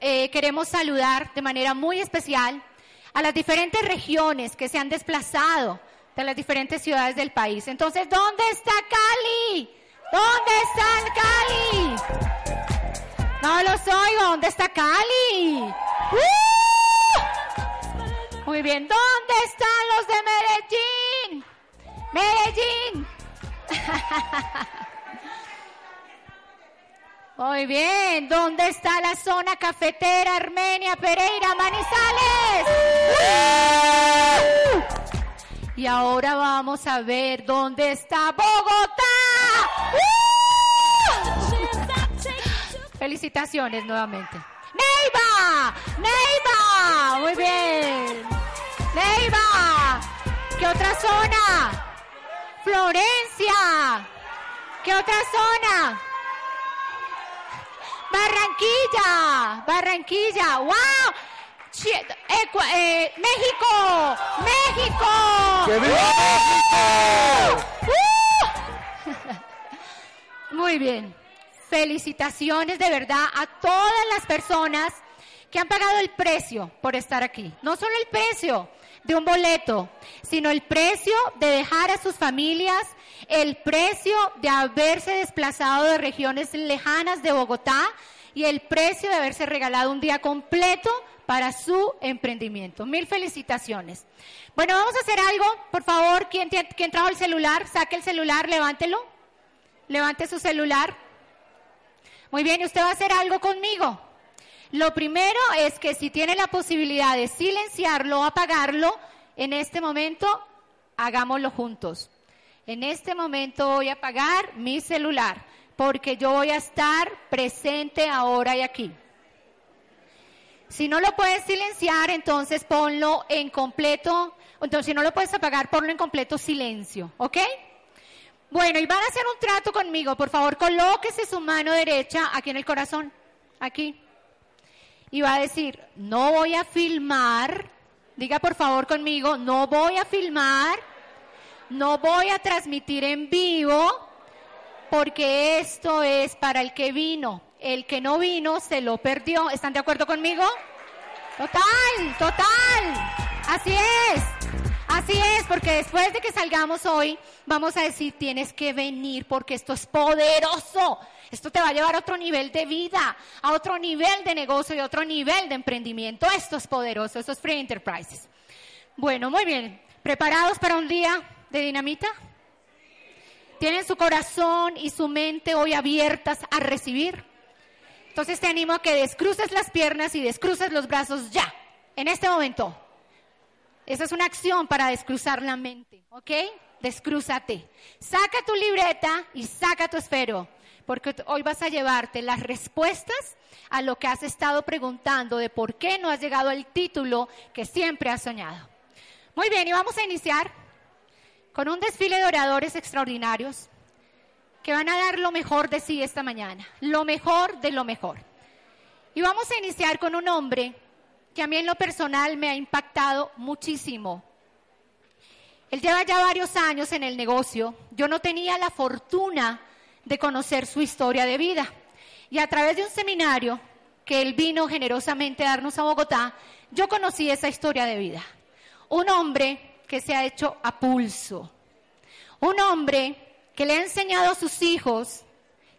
eh, queremos saludar de manera muy especial a las diferentes regiones que se han desplazado de las diferentes ciudades del país. Entonces, ¿dónde está Cali? ¿Dónde está Cali? No los oigo, ¿dónde está Cali? ¡Uh! Muy bien, ¿dónde están los de Medellín? Medellín. Muy bien, ¿dónde está la zona cafetera Armenia, Pereira, Manizales? Y ahora vamos a ver dónde está Bogotá. Felicitaciones nuevamente. Neiva, Neiva, muy bien. Neiva, ¿qué otra zona? Florencia, ¿qué otra zona? Barranquilla, Barranquilla, wow. Eh, México, México. ¡Que viva México! Muy bien. Felicitaciones de verdad a todas las personas que han pagado el precio por estar aquí. No solo el precio de un boleto, sino el precio de dejar a sus familias, el precio de haberse desplazado de regiones lejanas de Bogotá y el precio de haberse regalado un día completo para su emprendimiento. Mil felicitaciones. Bueno, vamos a hacer algo. Por favor, ¿quién, quién trajo el celular? Saque el celular, levántelo. Levante su celular. Muy bien, y usted va a hacer algo conmigo. Lo primero es que si tiene la posibilidad de silenciarlo o apagarlo, en este momento hagámoslo juntos. En este momento voy a apagar mi celular porque yo voy a estar presente ahora y aquí. Si no lo puedes silenciar, entonces ponlo en completo, entonces si no lo puedes apagar, ponlo en completo silencio, ¿ok? Bueno, y van a hacer un trato conmigo, por favor, colóquese su mano derecha aquí en el corazón, aquí y va a decir, no voy a filmar, diga por favor conmigo, no voy a filmar, no voy a transmitir en vivo, porque esto es para el que vino. El que no vino se lo perdió. ¿Están de acuerdo conmigo? Total, total. Así es. Así es, porque después de que salgamos hoy, vamos a decir, tienes que venir porque esto es poderoso. Esto te va a llevar a otro nivel de vida, a otro nivel de negocio y a otro nivel de emprendimiento. Esto es poderoso, esto es Free Enterprises. Bueno, muy bien. ¿Preparados para un día de dinamita? ¿Tienen su corazón y su mente hoy abiertas a recibir? Entonces te animo a que descruces las piernas y descruces los brazos ya, en este momento. Esa es una acción para descruzar la mente, ¿ok? Descrúzate. Saca tu libreta y saca tu esfero porque hoy vas a llevarte las respuestas a lo que has estado preguntando de por qué no has llegado al título que siempre has soñado. Muy bien, y vamos a iniciar con un desfile de oradores extraordinarios que van a dar lo mejor de sí esta mañana, lo mejor de lo mejor. Y vamos a iniciar con un hombre que a mí en lo personal me ha impactado muchísimo. Él lleva ya varios años en el negocio. Yo no tenía la fortuna de conocer su historia de vida. Y a través de un seminario que él vino generosamente a darnos a Bogotá, yo conocí esa historia de vida. Un hombre que se ha hecho a pulso. Un hombre que le ha enseñado a sus hijos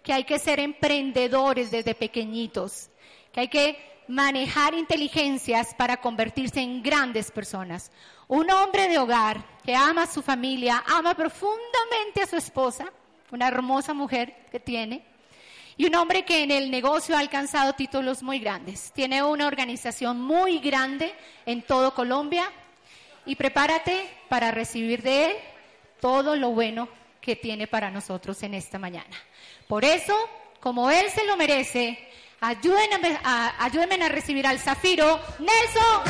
que hay que ser emprendedores desde pequeñitos, que hay que manejar inteligencias para convertirse en grandes personas. Un hombre de hogar que ama a su familia, ama profundamente a su esposa, una hermosa mujer que tiene, y un hombre que en el negocio ha alcanzado títulos muy grandes. Tiene una organización muy grande en todo Colombia y prepárate para recibir de él todo lo bueno que tiene para nosotros en esta mañana. Por eso, como él se lo merece, ayúdenme a, ayúdenme a recibir al Zafiro Nelson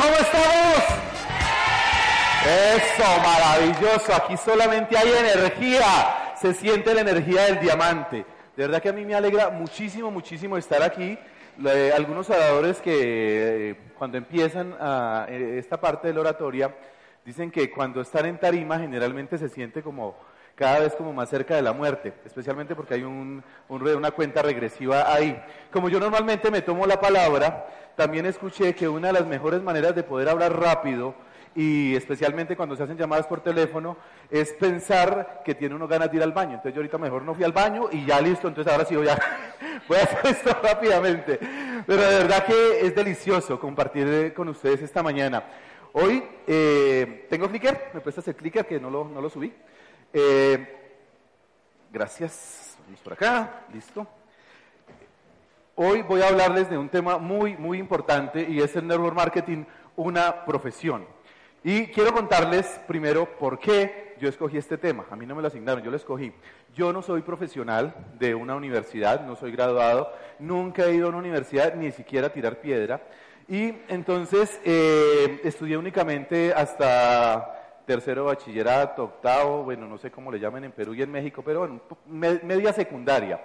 ¿cómo estamos? Eso, maravilloso. Aquí solamente hay energía. Se siente la energía del diamante. De verdad que a mí me alegra muchísimo, muchísimo estar aquí. Le- algunos oradores que eh, cuando empiezan a, eh, esta parte de la oratoria dicen que cuando están en tarima generalmente se siente como cada vez como más cerca de la muerte, especialmente porque hay un, un una cuenta regresiva ahí. Como yo normalmente me tomo la palabra, también escuché que una de las mejores maneras de poder hablar rápido y especialmente cuando se hacen llamadas por teléfono, es pensar que tiene uno ganas de ir al baño. Entonces yo ahorita mejor no fui al baño y ya listo, entonces ahora sí voy a, hacer esto rápidamente. Pero de verdad que es delicioso compartir eh, con ustedes esta mañana. Hoy eh, tengo clicker, me prestas el clicker que no lo, no lo subí. Eh, gracias, vamos por acá, listo. Hoy voy a hablarles de un tema muy, muy importante y es el network marketing, una profesión. Y quiero contarles primero por qué yo escogí este tema. A mí no me lo asignaron, yo lo escogí. Yo no soy profesional de una universidad, no soy graduado, nunca he ido a una universidad ni siquiera a tirar piedra. Y entonces eh, estudié únicamente hasta tercero bachillerato, octavo, bueno, no sé cómo le llaman en Perú y en México, pero bueno, me- media secundaria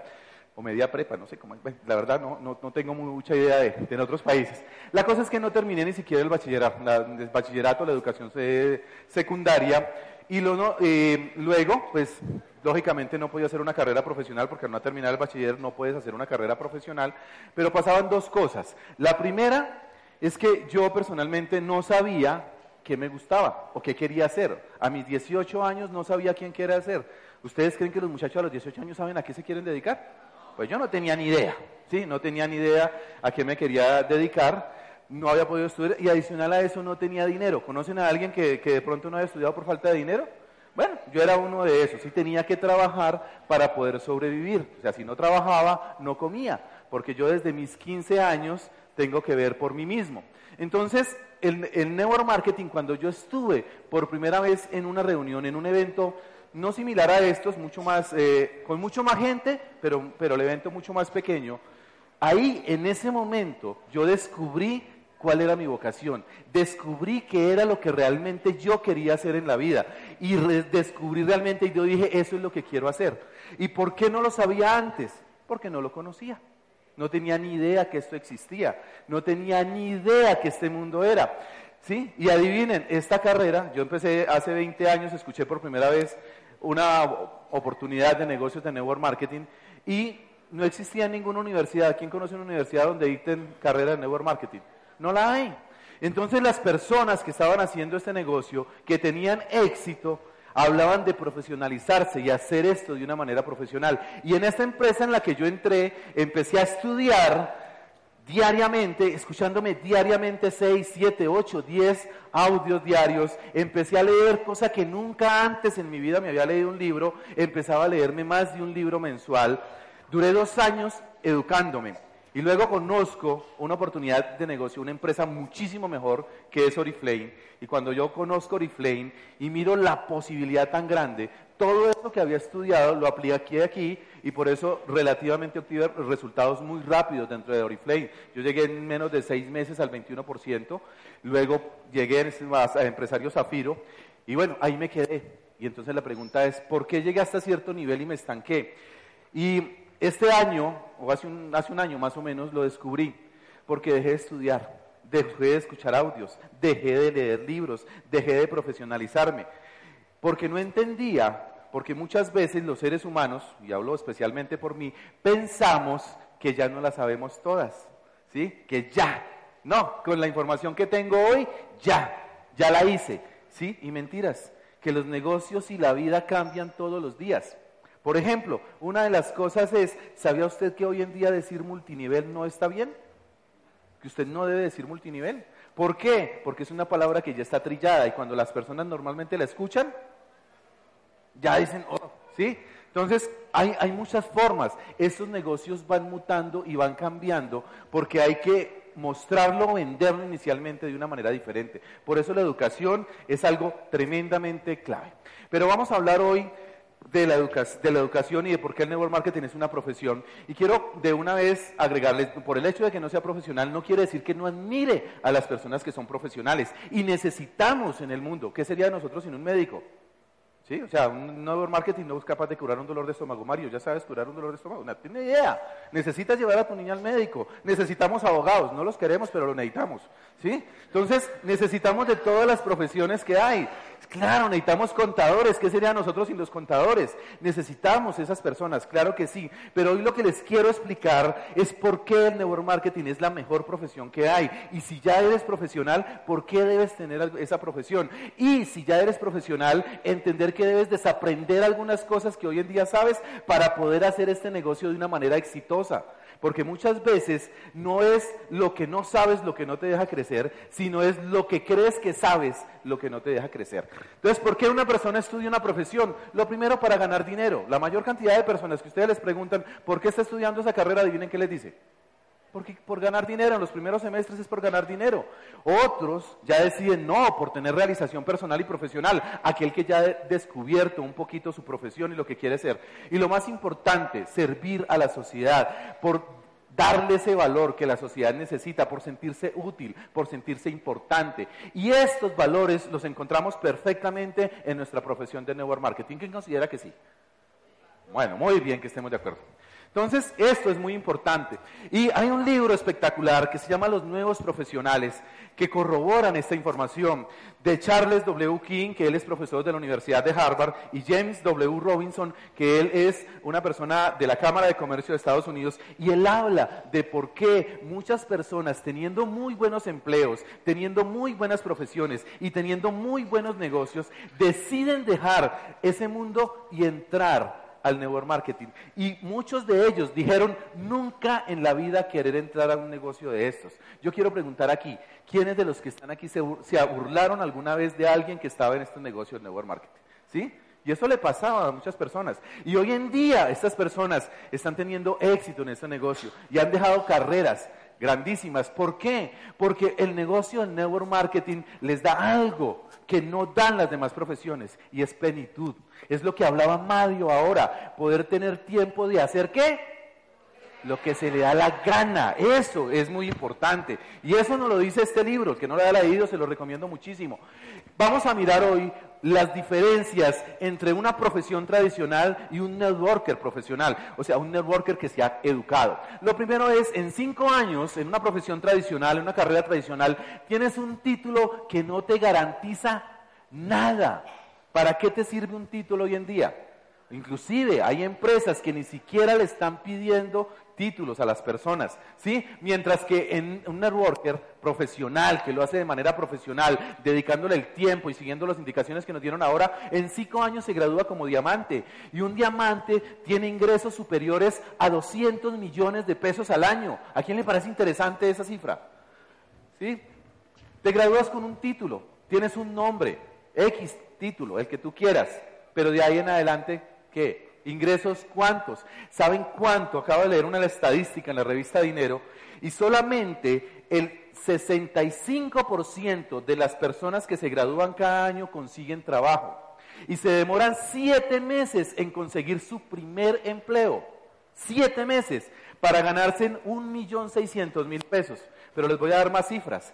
o media prepa, no sé cómo, bueno, la verdad no, no, no tengo mucha idea de, de en otros países. La cosa es que no terminé ni siquiera el bachillerato, la, el bachillerato, la educación se- secundaria, y lo eh, luego, pues, lógicamente no podía hacer una carrera profesional porque al no terminar el bachiller no puedes hacer una carrera profesional, pero pasaban dos cosas. La primera es que yo personalmente no sabía qué me gustaba o qué quería hacer. A mis 18 años no sabía quién quería hacer. ¿Ustedes creen que los muchachos a los 18 años saben a qué se quieren dedicar? Pues yo no tenía ni idea, ¿sí? No tenía ni idea a qué me quería dedicar, no había podido estudiar y adicional a eso no tenía dinero. ¿Conocen a alguien que, que de pronto no había estudiado por falta de dinero? Bueno, yo era uno de esos, sí tenía que trabajar para poder sobrevivir. O sea, si no trabajaba, no comía, porque yo desde mis 15 años tengo que ver por mí mismo. Entonces, el, el marketing, cuando yo estuve por primera vez en una reunión, en un evento no similar a estos, mucho más, eh, con mucho más gente, pero, pero el evento mucho más pequeño, ahí en ese momento yo descubrí cuál era mi vocación, descubrí qué era lo que realmente yo quería hacer en la vida y descubrí realmente y yo dije, eso es lo que quiero hacer. ¿Y por qué no lo sabía antes? Porque no lo conocía. No tenía ni idea que esto existía, no tenía ni idea que este mundo era. ¿Sí? Y adivinen, esta carrera, yo empecé hace 20 años, escuché por primera vez una oportunidad de negocios de network marketing y no existía ninguna universidad. ¿Quién conoce una universidad donde dicten carrera de network marketing? No la hay. Entonces las personas que estaban haciendo este negocio, que tenían éxito, hablaban de profesionalizarse y hacer esto de una manera profesional. Y en esta empresa en la que yo entré, empecé a estudiar diariamente, escuchándome diariamente 6, 7, 8, 10 audios diarios, empecé a leer cosa que nunca antes en mi vida me había leído un libro, empezaba a leerme más de un libro mensual, duré dos años educándome y luego conozco una oportunidad de negocio, una empresa muchísimo mejor que es Oriflame y cuando yo conozco Oriflame y miro la posibilidad tan grande, todo esto que había estudiado lo apliqué aquí y por eso relativamente obtuve resultados muy rápidos dentro de Oriflame. Yo llegué en menos de seis meses al 21%, luego llegué a empresario Zafiro y bueno, ahí me quedé. Y entonces la pregunta es, ¿por qué llegué hasta cierto nivel y me estanqué? Y este año, o hace un, hace un año más o menos, lo descubrí, porque dejé de estudiar, dejé de escuchar audios, dejé de leer libros, dejé de profesionalizarme, porque no entendía porque muchas veces los seres humanos, y hablo especialmente por mí, pensamos que ya no la sabemos todas, ¿sí? Que ya, no, con la información que tengo hoy, ya, ya la hice, ¿sí? Y mentiras, que los negocios y la vida cambian todos los días. Por ejemplo, una de las cosas es, ¿sabía usted que hoy en día decir multinivel no está bien? Que usted no debe decir multinivel. ¿Por qué? Porque es una palabra que ya está trillada y cuando las personas normalmente la escuchan, ya dicen, oh, ¿sí? Entonces, hay, hay muchas formas. Estos negocios van mutando y van cambiando porque hay que mostrarlo, venderlo inicialmente de una manera diferente. Por eso la educación es algo tremendamente clave. Pero vamos a hablar hoy de la, educa de la educación y de por qué el network marketing es una profesión. Y quiero de una vez agregarles, por el hecho de que no sea profesional, no quiere decir que no admire a las personas que son profesionales. Y necesitamos en el mundo, ¿qué sería de nosotros sin un médico? ¿Sí? O sea, un network marketing no es capaz de curar un dolor de estómago. Mario, ya sabes curar un dolor de estómago. No tiene idea. Necesitas llevar a tu niña al médico. Necesitamos abogados. No los queremos, pero los necesitamos. ¿Sí? Entonces, necesitamos de todas las profesiones que hay. Claro, necesitamos contadores. ¿Qué sería nosotros sin los contadores? Necesitamos esas personas, claro que sí. Pero hoy lo que les quiero explicar es por qué el network marketing es la mejor profesión que hay. Y si ya eres profesional, ¿por qué debes tener esa profesión? Y si ya eres profesional, entender que debes desaprender algunas cosas que hoy en día sabes para poder hacer este negocio de una manera exitosa. Porque muchas veces no es lo que no sabes lo que no te deja crecer, sino es lo que crees que sabes lo que no te deja crecer. Entonces, ¿por qué una persona estudia una profesión? Lo primero para ganar dinero. La mayor cantidad de personas que ustedes les preguntan por qué está estudiando esa carrera, adivinen qué les dice. Porque por ganar dinero, en los primeros semestres es por ganar dinero. Otros ya deciden no, por tener realización personal y profesional, aquel que ya ha descubierto un poquito su profesión y lo que quiere ser. Y lo más importante, servir a la sociedad, por darle ese valor que la sociedad necesita, por sentirse útil, por sentirse importante. Y estos valores los encontramos perfectamente en nuestra profesión de network marketing. ¿Quién considera que sí? Bueno, muy bien que estemos de acuerdo. Entonces, esto es muy importante. Y hay un libro espectacular que se llama Los Nuevos Profesionales, que corroboran esta información, de Charles W. King, que él es profesor de la Universidad de Harvard, y James W. Robinson, que él es una persona de la Cámara de Comercio de Estados Unidos, y él habla de por qué muchas personas teniendo muy buenos empleos, teniendo muy buenas profesiones y teniendo muy buenos negocios, deciden dejar ese mundo y entrar al network marketing. Y muchos de ellos dijeron, nunca en la vida querer entrar a un negocio de estos. Yo quiero preguntar aquí, ¿quiénes de los que están aquí se, se burlaron alguna vez de alguien que estaba en este negocio de marketing? ¿Sí? Y eso le pasaba a muchas personas. Y hoy en día estas personas están teniendo éxito en este negocio y han dejado carreras grandísimas. ¿Por qué? Porque el negocio del network marketing les da algo que no dan las demás profesiones y es plenitud. Es lo que hablaba Mario ahora, poder tener tiempo de hacer qué? Lo que se le da la gana, eso es muy importante. Y eso nos lo dice este libro, el que no lo haya leído se lo recomiendo muchísimo. Vamos a mirar hoy las diferencias entre una profesión tradicional y un networker profesional, o sea, un networker que se ha educado. Lo primero es, en cinco años, en una profesión tradicional, en una carrera tradicional, tienes un título que no te garantiza nada. ¿Para qué te sirve un título hoy en día? Inclusive hay empresas que ni siquiera le están pidiendo títulos a las personas, ¿sí? Mientras que en un networker profesional, que lo hace de manera profesional, dedicándole el tiempo y siguiendo las indicaciones que nos dieron ahora, en cinco años se gradúa como diamante. Y un diamante tiene ingresos superiores a 200 millones de pesos al año. ¿A quién le parece interesante esa cifra? ¿Sí? Te gradúas con un título, tienes un nombre, X título, el que tú quieras, pero de ahí en adelante, ¿qué? Ingresos cuántos. ¿Saben cuánto? Acabo de leer una estadística en la revista Dinero y solamente el 65% de las personas que se gradúan cada año consiguen trabajo y se demoran siete meses en conseguir su primer empleo. Siete meses para ganarse un millón seiscientos mil pesos. Pero les voy a dar más cifras.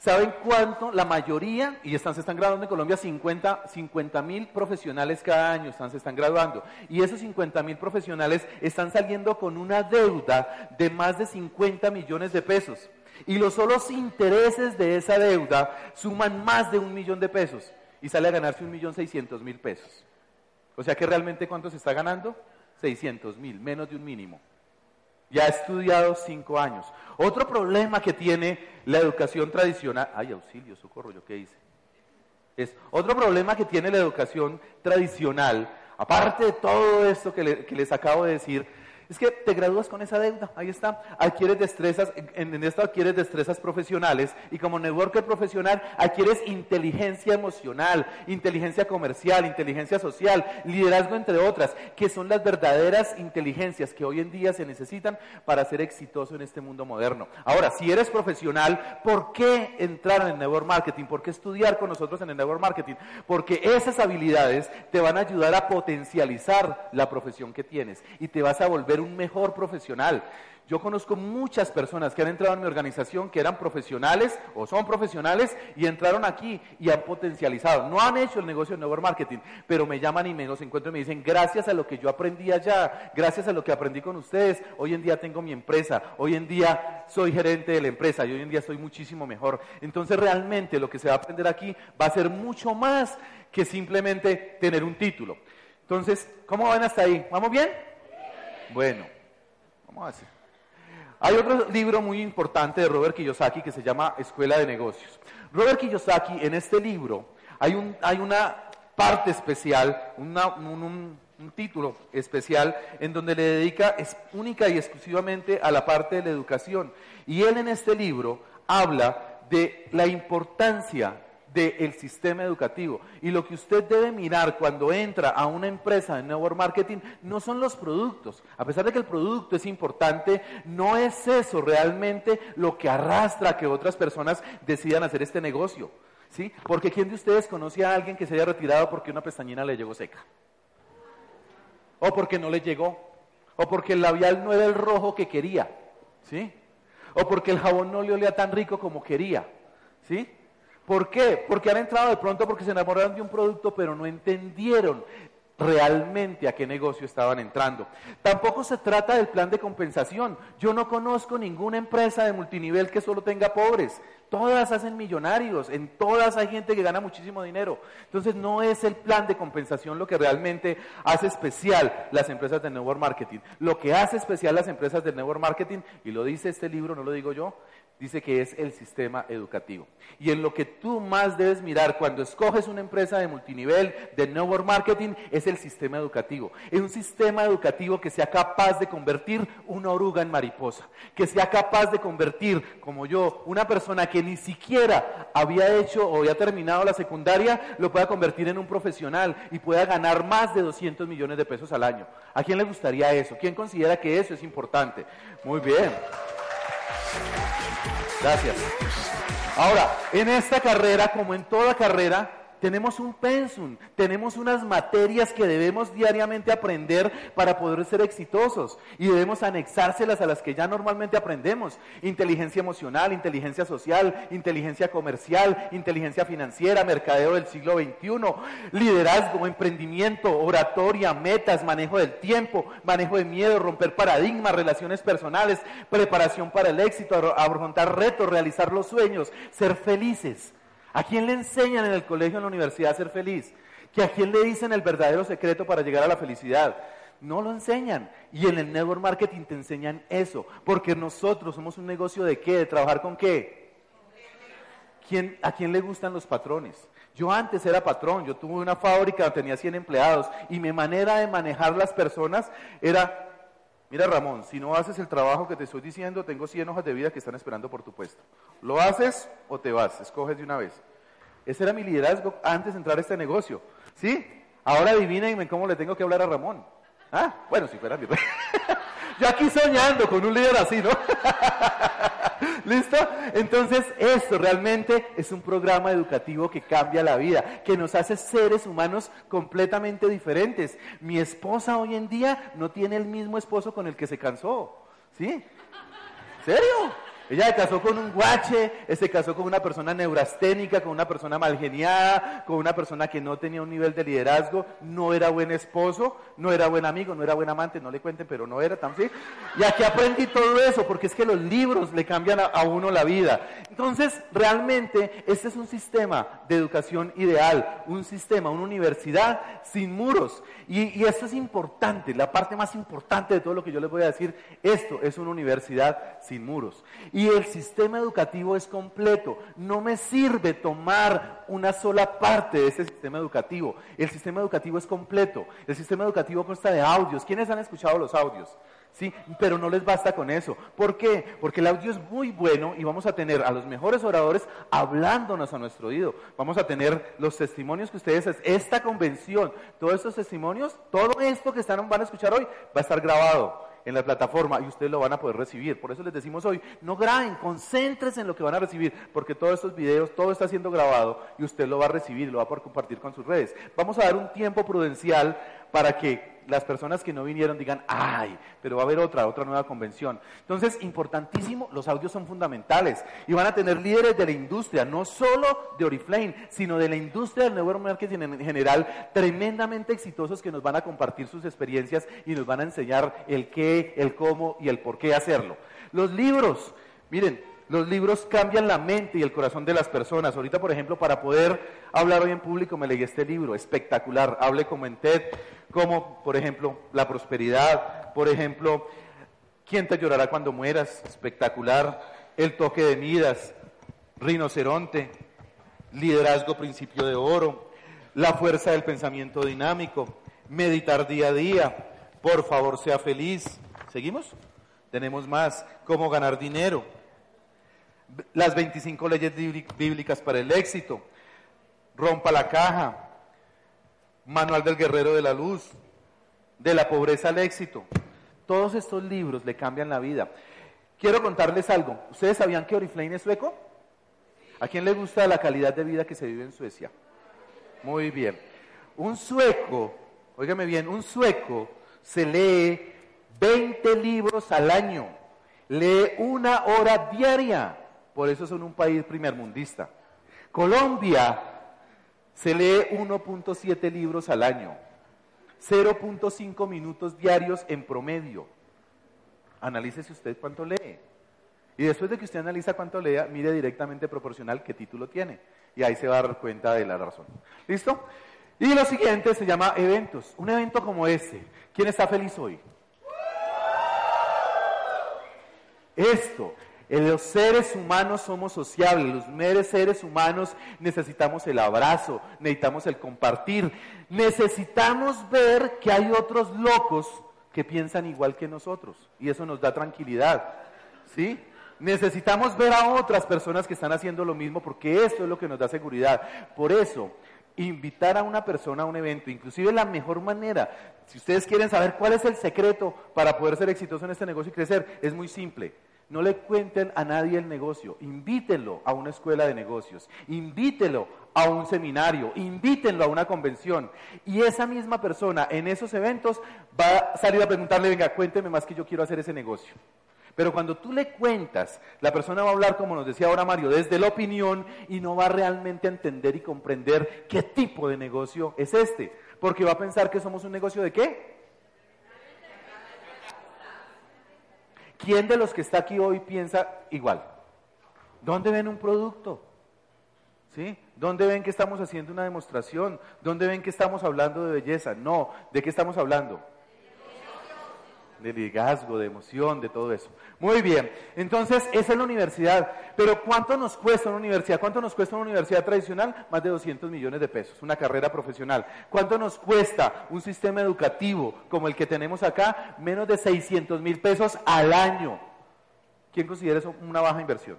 ¿Saben cuánto? La mayoría, y están, se están graduando en Colombia 50 mil profesionales cada año, están, se están graduando. Y esos 50 mil profesionales están saliendo con una deuda de más de 50 millones de pesos. Y los solos intereses de esa deuda suman más de un millón de pesos. Y sale a ganarse un millón seiscientos mil pesos. O sea que realmente ¿cuánto se está ganando? 600 mil, menos de un mínimo ya ha estudiado cinco años. Otro problema que tiene la educación tradicional, ay auxilio, socorro, yo qué hice, es otro problema que tiene la educación tradicional, aparte de todo esto que, que les acabo de decir, es que te gradúas con esa deuda, ahí está. Adquieres destrezas, en, esto adquieres destrezas profesionales y como networker profesional adquieres inteligencia emocional, inteligencia comercial, inteligencia social, liderazgo entre otras, que son las verdaderas inteligencias que hoy en día se necesitan para ser exitoso en este mundo moderno. Ahora, si eres profesional, ¿por qué entrar en el network marketing? ¿Por qué estudiar con nosotros en el network marketing? Porque esas habilidades te van a ayudar a potencializar la profesión que tienes y te vas a volver un mejor profesional. Yo conozco muchas personas que han entrado en mi organización que eran profesionales o son profesionales y entraron aquí y han potencializado. No han hecho el negocio de network marketing, pero me llaman y me los encuentro y me dicen, gracias a lo que yo aprendí allá, gracias a lo que aprendí con ustedes, hoy en día tengo mi empresa, hoy en día soy gerente de la empresa y hoy en día estoy muchísimo mejor. Entonces realmente lo que se va a aprender aquí va a ser mucho más que simplemente tener un título. Entonces, ¿cómo van hasta ahí? ¿Vamos bien? Bueno, vamos a hacer. Hay otro libro muy importante de Robert Kiyosaki que se llama Escuela de Negocios. Robert Kiyosaki, en este libro, hay, un, hay una parte especial, un, un, título especial, en donde le dedica es única y exclusivamente a la parte de la educación. Y él en este libro habla de la importancia del sistema educativo. Y lo que usted debe mirar cuando entra a una empresa de network marketing no son los productos. A pesar de que el producto es importante, no es eso realmente lo que arrastra a que otras personas decidan hacer este negocio. ¿Sí? Porque ¿quién de ustedes conoce a alguien que se haya retirado porque una pestañina le llegó seca? O porque no le llegó. O porque el labial no era el rojo que quería. ¿Sí? O porque el jabón no le olía tan rico como quería. ¿Sí? ¿Por qué? Porque han entrado de pronto porque se enamoraron de un producto, pero no entendieron realmente a qué negocio estaban entrando. Tampoco se trata del plan de compensación. Yo no conozco ninguna empresa de multinivel que solo tenga pobres. Todas hacen millonarios, en todas hay gente que gana muchísimo dinero. Entonces no es el plan de compensación lo que realmente hace especial las empresas de network marketing. Lo que hace especial las empresas de network marketing, y lo dice este libro, no lo digo yo, dice que es el sistema educativo. Y en lo que tú más debes mirar cuando escoges una empresa de multinivel, de network marketing, es el sistema educativo. Es un sistema educativo que sea capaz de convertir una oruga en mariposa, que sea capaz de convertir, como yo, una persona que ni siquiera había hecho o había terminado la secundaria, lo pueda convertir en un profesional y pueda ganar más de 200 millones de pesos al año. ¿A quién le gustaría eso? ¿Quién considera que eso es importante? Muy bien. Gracias. Ahora, en esta carrera, como en toda carrera, tenemos un pensum, tenemos unas materias que debemos diariamente aprender para poder ser exitosos y debemos anexárselas a las que ya normalmente aprendemos. Inteligencia emocional, inteligencia social, inteligencia comercial, inteligencia financiera, mercadeo del siglo XXI, liderazgo, emprendimiento, oratoria, metas, manejo del tiempo, manejo de miedo, romper paradigmas, relaciones personales, preparación para el éxito, afrontar retos, realizar los sueños, ser felices. ¿A quién le enseñan en el colegio, en la universidad a ser feliz? ¿Que a quién le dicen el verdadero secreto para llegar a la felicidad? No lo enseñan. Y en el network marketing te enseñan eso. Porque nosotros somos un negocio de qué? De trabajar con qué? ¿Quién, ¿A quién le gustan los patrones? Yo antes era patrón, yo tuve una fábrica, tenía 100 empleados y mi manera de manejar las personas era, mira Ramón, si no haces el trabajo que te estoy diciendo, tengo 100 hojas de vida que están esperando por tu puesto. ¿Lo haces o te vas? Escoges de una vez. Ese era mi liderazgo antes de entrar a este negocio. ¿Sí? Ahora adivinen cómo le tengo que hablar a Ramón. Ah, bueno, si fuera mi. Yo aquí soñando con un líder así, ¿no? ¿Listo? Entonces, esto realmente es un programa educativo que cambia la vida, que nos hace seres humanos completamente diferentes. Mi esposa hoy en día no tiene el mismo esposo con el que se cansó. ¿Sí? ¿Serio? Ella se casó con un guache, se casó con una persona neurasténica, con una persona malgeniada, con una persona que no tenía un nivel de liderazgo, no era buen esposo, no era buen amigo, no era buen amante, no le cuenten, pero no era tan ¿sí? Y aquí aprendí todo eso, porque es que los libros le cambian a, uno la vida. Entonces, realmente, este es un sistema de educación ideal, un sistema, una universidad sin muros. Y, esto es importante, la parte más importante de todo lo que yo les voy a decir, esto es una universidad sin muros el sistema educativo es completo. No me sirve tomar una sola parte de ese sistema educativo. El sistema educativo es completo. El sistema educativo consta de audios. ¿Quiénes han escuchado los audios? ¿Sí? Pero no les basta con eso. ¿Por qué? Porque el audio es muy bueno y vamos a tener a los mejores oradores hablándonos a nuestro oído. Vamos a tener los testimonios que ustedes, esta convención, todos estos testimonios, todo esto que están, van a escuchar hoy va a estar grabado en la plataforma y ustedes lo van a poder recibir. Por eso les decimos hoy, no graben, concéntrense en lo que van a recibir, porque todos estos videos, todo está siendo grabado y usted lo va a recibir, lo va a poder compartir con sus redes. Vamos a dar un tiempo prudencial para que las personas que no vinieron digan, ay, pero va a haber otra, otra nueva convención. Entonces, importantísimo, los audios son fundamentales y van a tener líderes de la industria, no solo de Oriflame, sino de la industria del network marketing en general, tremendamente exitosos que nos van a compartir sus experiencias y nos van a enseñar el qué, el cómo y el por qué hacerlo. Los libros, miren, los libros cambian la mente y el corazón de las personas. Ahorita, por ejemplo, para poder hablar hoy en público, me leí este libro, espectacular. Hable como en TED, como, por ejemplo, la prosperidad, por ejemplo, ¿quién te llorará cuando mueras? Espectacular. El toque de Midas, rinoceronte, liderazgo principio de oro, la fuerza del pensamiento dinámico, meditar día a día, por favor sea feliz. ¿Seguimos? Tenemos más, cómo ganar dinero, las 25 leyes bíblicas para el éxito, rompa la caja, manual del guerrero de la luz, de la pobreza al éxito. Todos estos libros le cambian la vida. Quiero contarles algo. ¿Ustedes sabían que Oriflame es sueco? ¿A quién le gusta la calidad de vida que se vive en Suecia? Muy bien. Un sueco, óigame bien, un sueco se lee 20 libros al año, lee una hora diaria. Por eso son un país primermundista. Colombia se lee 1.7 libros al año, 0.5 minutos diarios en promedio. Analícese usted cuánto lee. Y después de que usted analiza cuánto lea, mire directamente proporcional qué título tiene. Y ahí se va a dar cuenta de la razón. ¿Listo? Y lo siguiente se llama eventos. Un evento como este. ¿Quién está feliz hoy? Esto los seres humanos somos sociables, los meros seres humanos necesitamos el abrazo, necesitamos el compartir, necesitamos ver que hay otros locos que piensan igual que nosotros y eso nos da tranquilidad, ¿sí? Necesitamos ver a otras personas que están haciendo lo mismo porque eso es lo que nos da seguridad. Por eso, invitar a una persona a un evento, inclusive la mejor manera, si ustedes quieren saber cuál es el secreto para poder ser exitoso en este negocio y crecer, es muy simple no le cuenten a nadie el negocio, invítenlo a una escuela de negocios, invítenlo a un seminario, invítenlo a una convención. Y esa misma persona en esos eventos va a salir a preguntarle, venga, cuénteme más que yo quiero hacer ese negocio. Pero cuando tú le cuentas, la persona va a hablar, como nos decía ahora Mario, desde la opinión y no va realmente a entender y comprender qué tipo de negocio es este. Porque va a pensar que somos un negocio de qué? ¿Quién de los que está aquí hoy piensa igual? ¿Dónde ven un producto? ¿Sí? ¿Dónde ven que estamos haciendo una demostración? ¿Dónde ven que estamos hablando de belleza? No, ¿de qué estamos hablando? De liderazgo, de emoción, de todo eso. Muy bien, entonces esa es la universidad. Pero ¿cuánto nos cuesta una universidad? ¿Cuánto nos cuesta una universidad tradicional? Más de 200 millones de pesos, una carrera profesional. ¿Cuánto nos cuesta un sistema educativo como el que tenemos acá? Menos de 600 mil pesos al año. ¿Quién considera eso una baja inversión?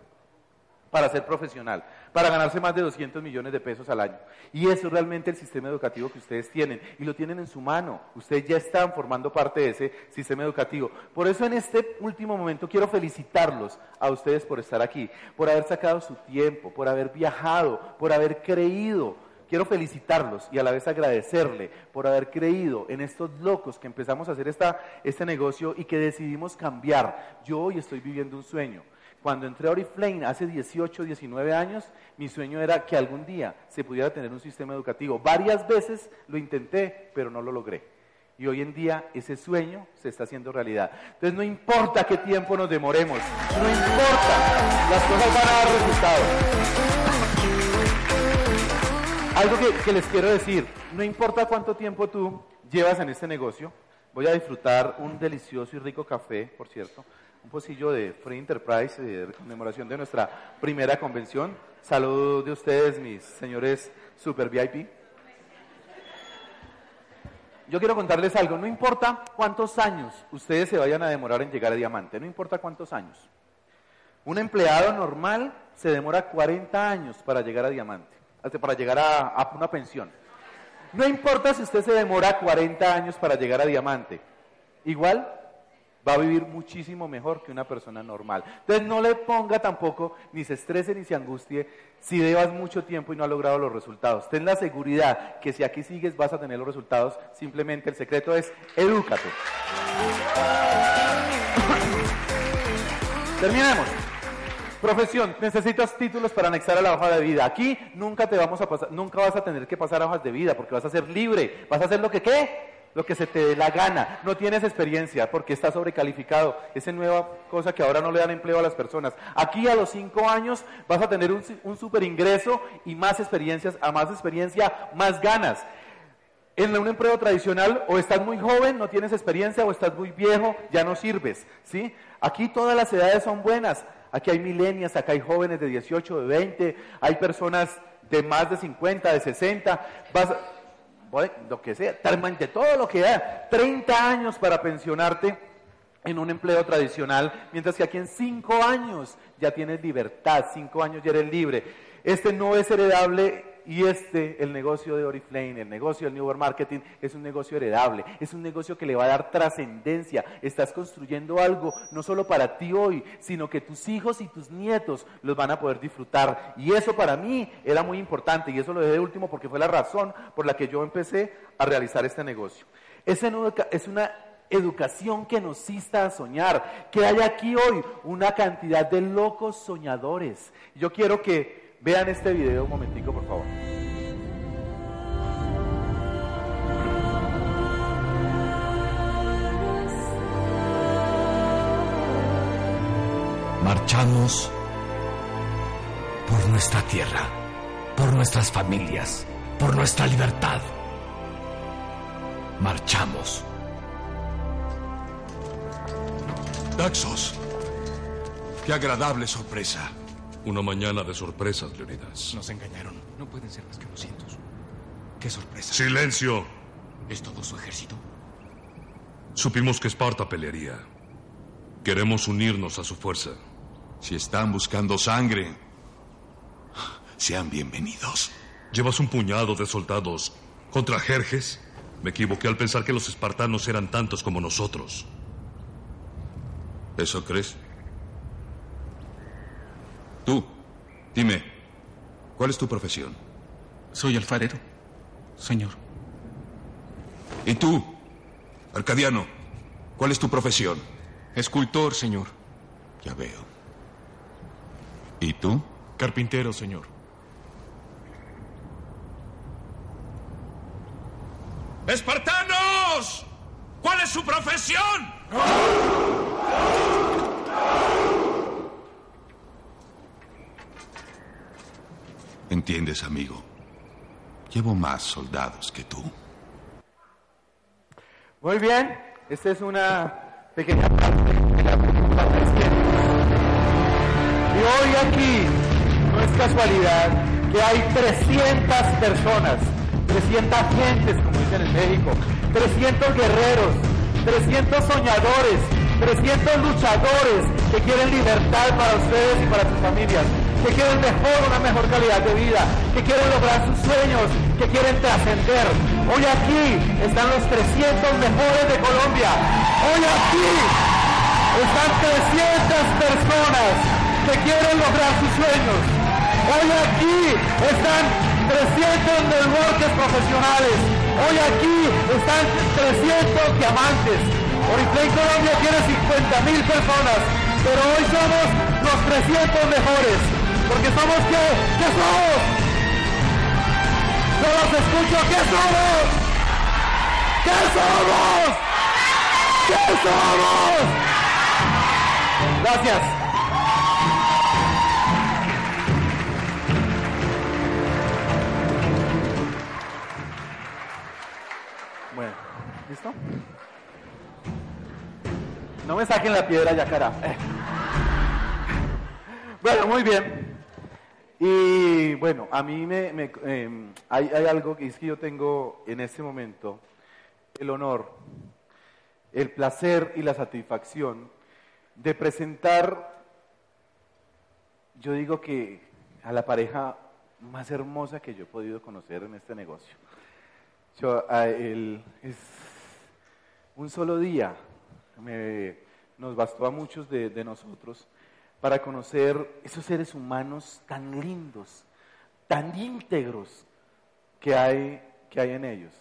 para ser profesional, para ganarse más de 200 millones de pesos al año. Y eso es realmente el sistema educativo que ustedes tienen y lo tienen en su mano. Ustedes ya están formando parte de ese sistema educativo. Por eso en este último momento quiero felicitarlos a ustedes por estar aquí, por haber sacado su tiempo, por haber viajado, por haber creído. Quiero felicitarlos y a la vez agradecerle por haber creído en estos locos que empezamos a hacer esta, este negocio y que decidimos cambiar. Yo hoy estoy viviendo un sueño. Cuando entré a Oriflame hace 18, 19 años, mi sueño era que algún día se pudiera tener un sistema educativo. Varias veces lo intenté, pero no lo logré. Y hoy en día ese sueño se está haciendo realidad. Entonces no importa qué tiempo nos demoremos, no importa, las cosas van a dar resultados. Algo que, que les quiero decir, no importa cuánto tiempo tú llevas en este negocio, voy a disfrutar un delicioso y rico café, por cierto, un pocillo de Free Enterprise, de conmemoración de nuestra primera convención. Saludos de ustedes, mis señores Super VIP. Yo quiero contarles algo, no importa cuántos años ustedes se vayan a demorar en llegar a diamante, no importa cuántos años. Un empleado normal se demora 40 años para llegar a diamante, para llegar a, a una pensión. No importa si usted se demora 40 años para llegar a diamante, igual va a vivir muchísimo mejor que una persona normal. Entonces no le ponga tampoco, ni se estrese ni se angustie si llevas mucho tiempo y no ha logrado los resultados. Ten la seguridad que si aquí sigues vas a tener los resultados. Simplemente el secreto es edúcate. Terminemos. Profesión, necesitas títulos para anexar a la hoja de vida. Aquí nunca te vamos a pasar, nunca vas a tener que pasar hojas de vida porque vas a ser libre, vas a hacer lo que qué, lo que se te dé la gana. No tienes experiencia porque estás sobrecalificado. Esa es nueva cosa que ahora no le dan empleo a las personas. Aquí a los cinco años vas a tener un, un super ingreso y más experiencias, a más experiencia, más ganas. En un empleo tradicional o estás muy joven, no tienes experiencia, o estás muy viejo, ya no sirves, ¿sí? Aquí todas las edades son buenas. Aquí hay milenias, acá hay jóvenes de 18, de 20, hay personas de más de 50, de 60. Vas, lo que sea, de todo lo que da, 30 años para pensionarte en un empleo tradicional, mientras que aquí en 5 años ya tienes libertad, 5 años ya eres libre. Este no es heredable y este, el negocio de Oriflame, el negocio del New World Marketing, es un negocio heredable, es un negocio que le va a dar trascendencia. Estás construyendo algo no solo para ti hoy, sino que tus hijos y tus nietos los van a poder disfrutar. Y eso para mí era muy importante y eso lo dejé de último porque fue la razón por la que yo empecé a realizar este negocio. Es, es una educación que nos insta a soñar, que hay aquí hoy una cantidad de locos soñadores. Yo quiero que Vean este video un momentico, por favor. Marchamos por nuestra tierra, por nuestras familias, por nuestra libertad. Marchamos. Daxos, qué agradable sorpresa. Una mañana de sorpresas, Leonidas. Nos engañaron. No pueden ser más que unos cientos. ¡Qué sorpresa! ¡Silencio! ¿Es todo su ejército? Supimos que Esparta pelearía. Queremos unirnos a su fuerza. Si están buscando sangre, sean bienvenidos. Llevas un puñado de soldados contra Jerjes. Me equivoqué al pensar que los espartanos eran tantos como nosotros. ¿Eso crees? Tú, dime, ¿cuál es tu profesión? Soy alfarero, señor. ¿Y tú, Arcadiano, cuál es tu profesión? Escultor, señor. Ya veo. ¿Y tú? Carpintero, señor. ¡Espartanos! ¿Cuál es su profesión? ¿Entiendes, amigo? Llevo más soldados que tú. Muy bien, esta es una pequeña parte aquí no es casualidad que hay 300 personas, 300 gentes, como dicen en México, 300 guerreros, 300 soñadores, 300 luchadores que quieren libertad para ustedes y para sus familias que quieren mejor, una mejor calidad de vida, que quieren lograr sus sueños, que quieren trascender. Hoy aquí están los 300 mejores de Colombia. Hoy aquí están 300 personas que quieren lograr sus sueños. Hoy aquí están 300 networkers profesionales. Hoy aquí están 300 diamantes. Oriflame Colombia tiene 50 mil personas, pero hoy somos los 300 mejores. Porque somos qué? ¿Qué somos? No los escucho, ¿qué somos? ¿Qué somos? ¿Qué somos? Gracias. Me saquen la piedra ya, cara. Bueno, muy bien. Y bueno, a mí me, em, hay, algo que es que yo tengo en este momento el honor, el placer y la satisfacción de presentar, yo digo que a la pareja más hermosa que yo he podido conocer en este negocio. Yo, es un solo día me nos bastó a muchos de, de nosotros para conocer esos seres humanos tan lindos, tan íntegros que hay, que hay en ellos.